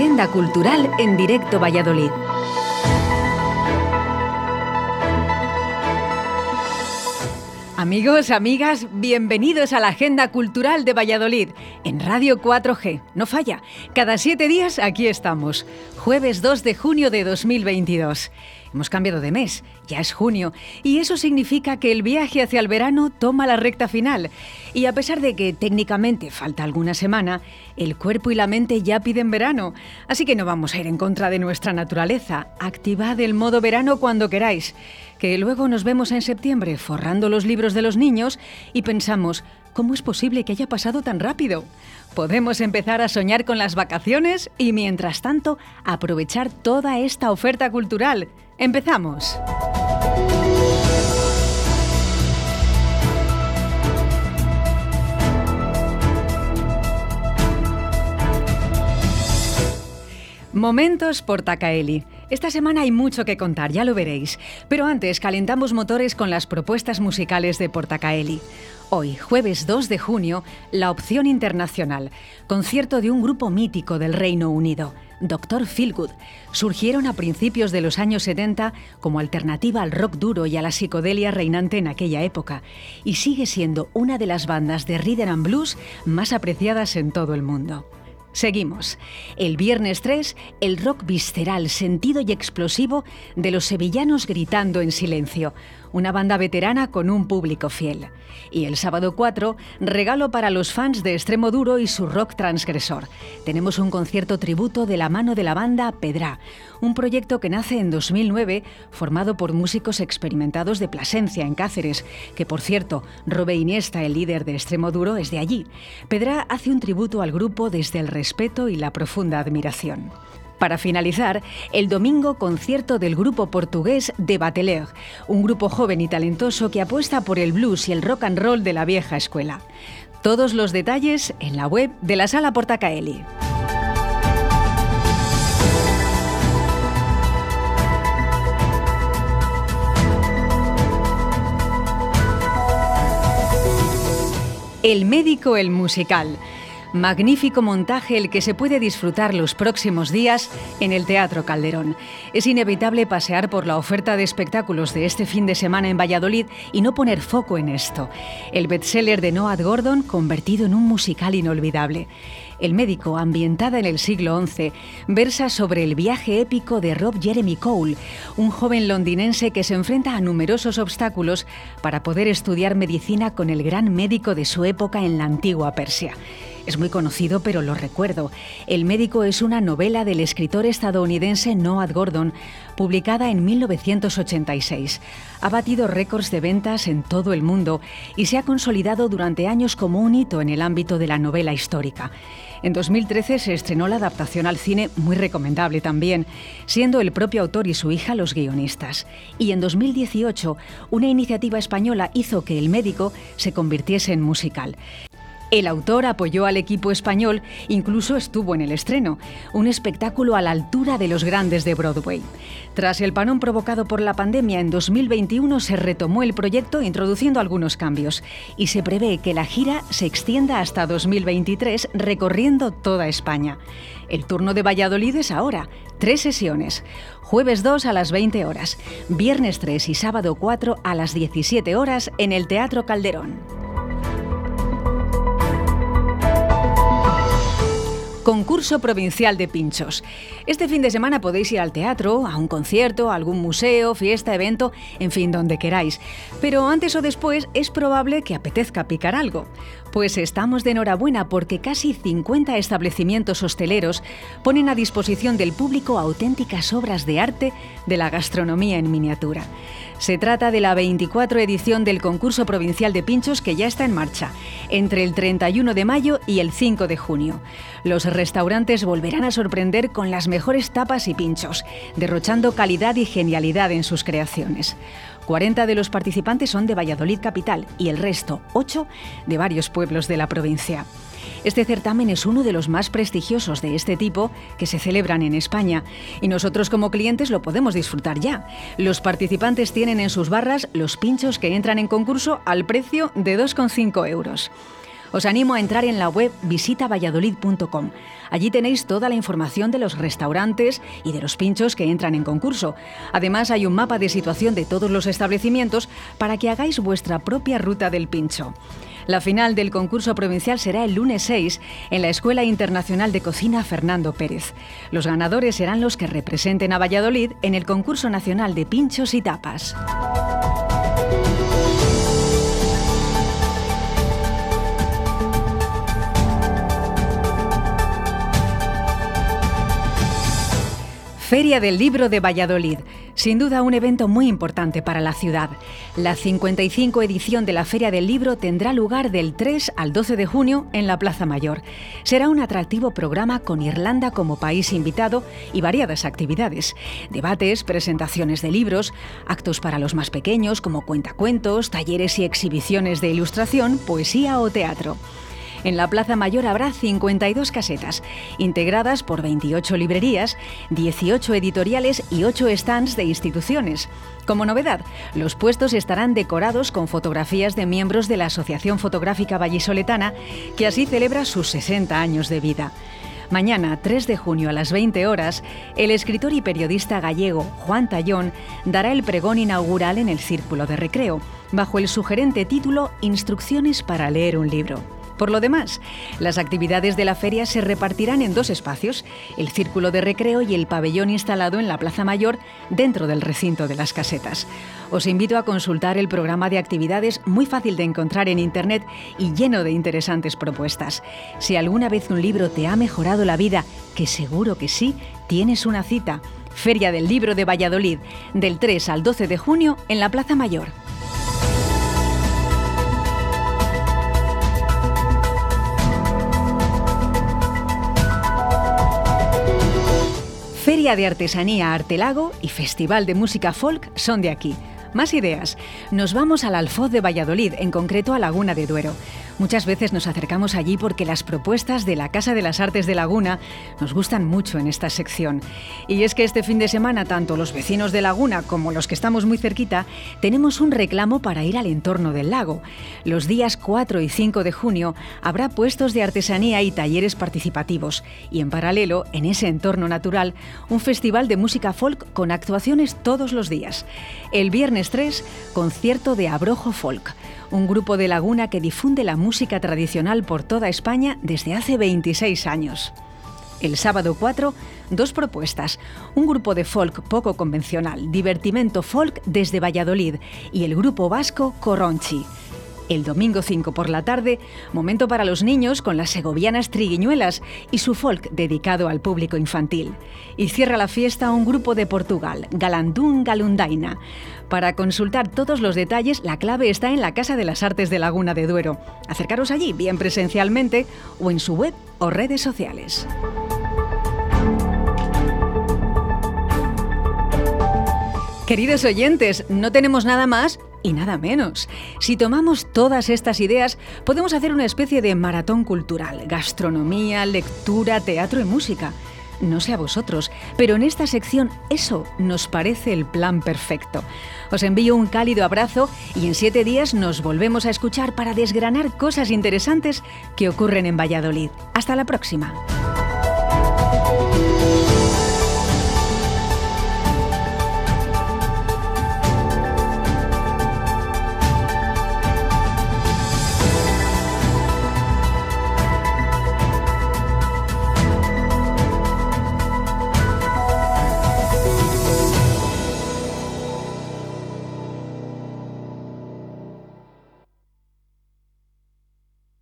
Agenda Cultural en Directo Valladolid. Amigos, amigas, bienvenidos a la Agenda Cultural de Valladolid en Radio 4G. No falla, cada siete días aquí estamos, jueves 2 de junio de 2022. Hemos cambiado de mes, ya es junio, y eso significa que el viaje hacia el verano toma la recta final. Y a pesar de que técnicamente falta alguna semana, el cuerpo y la mente ya piden verano. Así que no vamos a ir en contra de nuestra naturaleza. Activad el modo verano cuando queráis. Que luego nos vemos en septiembre forrando los libros de los niños y pensamos, ¿cómo es posible que haya pasado tan rápido? Podemos empezar a soñar con las vacaciones y mientras tanto aprovechar toda esta oferta cultural. Empezamos. Momentos por Tacaeli. Esta semana hay mucho que contar, ya lo veréis. Pero antes calentamos motores con las propuestas musicales de Portacaeli. Hoy, jueves 2 de junio, La Opción Internacional, concierto de un grupo mítico del Reino Unido. Dr. Feelgood, surgieron a principios de los años 70 como alternativa al rock duro y a la psicodelia reinante en aquella época, y sigue siendo una de las bandas de rhythm and blues más apreciadas en todo el mundo. Seguimos. El viernes 3, el rock visceral, sentido y explosivo de los sevillanos gritando en silencio, una banda veterana con un público fiel. Y el sábado 4, regalo para los fans de Extremo Duro y su rock transgresor. Tenemos un concierto tributo de la mano de la banda Pedra, un proyecto que nace en 2009 formado por músicos experimentados de Plasencia, en Cáceres, que por cierto, Robe Iniesta, el líder de Extremo Duro, es de allí. Pedra hace un tributo al grupo desde el respeto y la profunda admiración. Para finalizar, el domingo concierto del grupo portugués de Bateleur, un grupo joven y talentoso que apuesta por el blues y el rock and roll de la vieja escuela. Todos los detalles en la web de la Sala Portacaeli. El médico el musical Magnífico montaje el que se puede disfrutar los próximos días en el Teatro Calderón. Es inevitable pasear por la oferta de espectáculos de este fin de semana en Valladolid y no poner foco en esto. El bestseller de Noah Gordon convertido en un musical inolvidable. El médico, ambientada en el siglo XI, versa sobre el viaje épico de Rob Jeremy Cole, un joven londinense que se enfrenta a numerosos obstáculos para poder estudiar medicina con el gran médico de su época en la antigua Persia. Es muy conocido, pero lo recuerdo. El médico es una novela del escritor estadounidense Noah Gordon, publicada en 1986. Ha batido récords de ventas en todo el mundo y se ha consolidado durante años como un hito en el ámbito de la novela histórica. En 2013 se estrenó la adaptación al cine, muy recomendable también, siendo el propio autor y su hija los guionistas. Y en 2018, una iniciativa española hizo que El médico se convirtiese en musical. El autor apoyó al equipo español, incluso estuvo en el estreno, un espectáculo a la altura de los grandes de Broadway. Tras el parón provocado por la pandemia en 2021 se retomó el proyecto introduciendo algunos cambios y se prevé que la gira se extienda hasta 2023 recorriendo toda España. El turno de Valladolid es ahora, tres sesiones. Jueves 2 a las 20 horas, viernes 3 y sábado 4 a las 17 horas en el Teatro Calderón. Concurso Provincial de Pinchos. Este fin de semana podéis ir al teatro, a un concierto, a algún museo, fiesta, evento, en fin, donde queráis. Pero antes o después es probable que apetezca picar algo. Pues estamos de enhorabuena porque casi 50 establecimientos hosteleros ponen a disposición del público auténticas obras de arte de la gastronomía en miniatura. Se trata de la 24 edición del concurso provincial de pinchos que ya está en marcha, entre el 31 de mayo y el 5 de junio. Los restaurantes volverán a sorprender con las mejores tapas y pinchos, derrochando calidad y genialidad en sus creaciones. 40 de los participantes son de Valladolid capital y el resto, 8, de varios pueblos de la provincia. Este certamen es uno de los más prestigiosos de este tipo que se celebran en España y nosotros como clientes lo podemos disfrutar ya. Los participantes tienen en sus barras los pinchos que entran en concurso al precio de 2,5 euros. Os animo a entrar en la web visitavalladolid.com. Allí tenéis toda la información de los restaurantes y de los pinchos que entran en concurso. Además hay un mapa de situación de todos los establecimientos para que hagáis vuestra propia ruta del pincho. La final del concurso provincial será el lunes 6 en la Escuela Internacional de Cocina Fernando Pérez. Los ganadores serán los que representen a Valladolid en el concurso nacional de pinchos y tapas. Feria del Libro de Valladolid. Sin duda un evento muy importante para la ciudad. La 55 edición de la Feria del Libro tendrá lugar del 3 al 12 de junio en la Plaza Mayor. Será un atractivo programa con Irlanda como país invitado y variadas actividades. Debates, presentaciones de libros, actos para los más pequeños como cuentacuentos, talleres y exhibiciones de ilustración, poesía o teatro. En la Plaza Mayor habrá 52 casetas, integradas por 28 librerías, 18 editoriales y 8 stands de instituciones. Como novedad, los puestos estarán decorados con fotografías de miembros de la Asociación Fotográfica Vallisoletana, que así celebra sus 60 años de vida. Mañana, 3 de junio a las 20 horas, el escritor y periodista gallego Juan Tallón dará el pregón inaugural en el Círculo de Recreo, bajo el sugerente título Instrucciones para leer un libro. Por lo demás, las actividades de la feria se repartirán en dos espacios, el círculo de recreo y el pabellón instalado en la Plaza Mayor dentro del recinto de las casetas. Os invito a consultar el programa de actividades muy fácil de encontrar en Internet y lleno de interesantes propuestas. Si alguna vez un libro te ha mejorado la vida, que seguro que sí, tienes una cita. Feria del Libro de Valladolid, del 3 al 12 de junio en la Plaza Mayor. Feria de Artesanía Artelago y Festival de Música Folk son de aquí. Más ideas. Nos vamos al Alfoz de Valladolid, en concreto a Laguna de Duero. Muchas veces nos acercamos allí porque las propuestas de la Casa de las Artes de Laguna nos gustan mucho en esta sección. Y es que este fin de semana, tanto los vecinos de Laguna como los que estamos muy cerquita, tenemos un reclamo para ir al entorno del lago. Los días 4 y 5 de junio habrá puestos de artesanía y talleres participativos. Y en paralelo, en ese entorno natural, un festival de música folk con actuaciones todos los días. El viernes 3, concierto de Abrojo Folk un grupo de Laguna que difunde la música tradicional por toda España desde hace 26 años. El sábado 4, dos propuestas. Un grupo de folk poco convencional, Divertimento Folk desde Valladolid, y el grupo vasco Corronchi. El domingo 5 por la tarde, momento para los niños con las segovianas triguiñuelas y su folk dedicado al público infantil. Y cierra la fiesta un grupo de Portugal, Galandún Galundaina. Para consultar todos los detalles, la clave está en la Casa de las Artes de Laguna de Duero. Acercaros allí, bien presencialmente, o en su web o redes sociales. Queridos oyentes, no tenemos nada más y nada menos. Si tomamos todas estas ideas, podemos hacer una especie de maratón cultural, gastronomía, lectura, teatro y música. No sé a vosotros, pero en esta sección eso nos parece el plan perfecto. Os envío un cálido abrazo y en siete días nos volvemos a escuchar para desgranar cosas interesantes que ocurren en Valladolid. Hasta la próxima.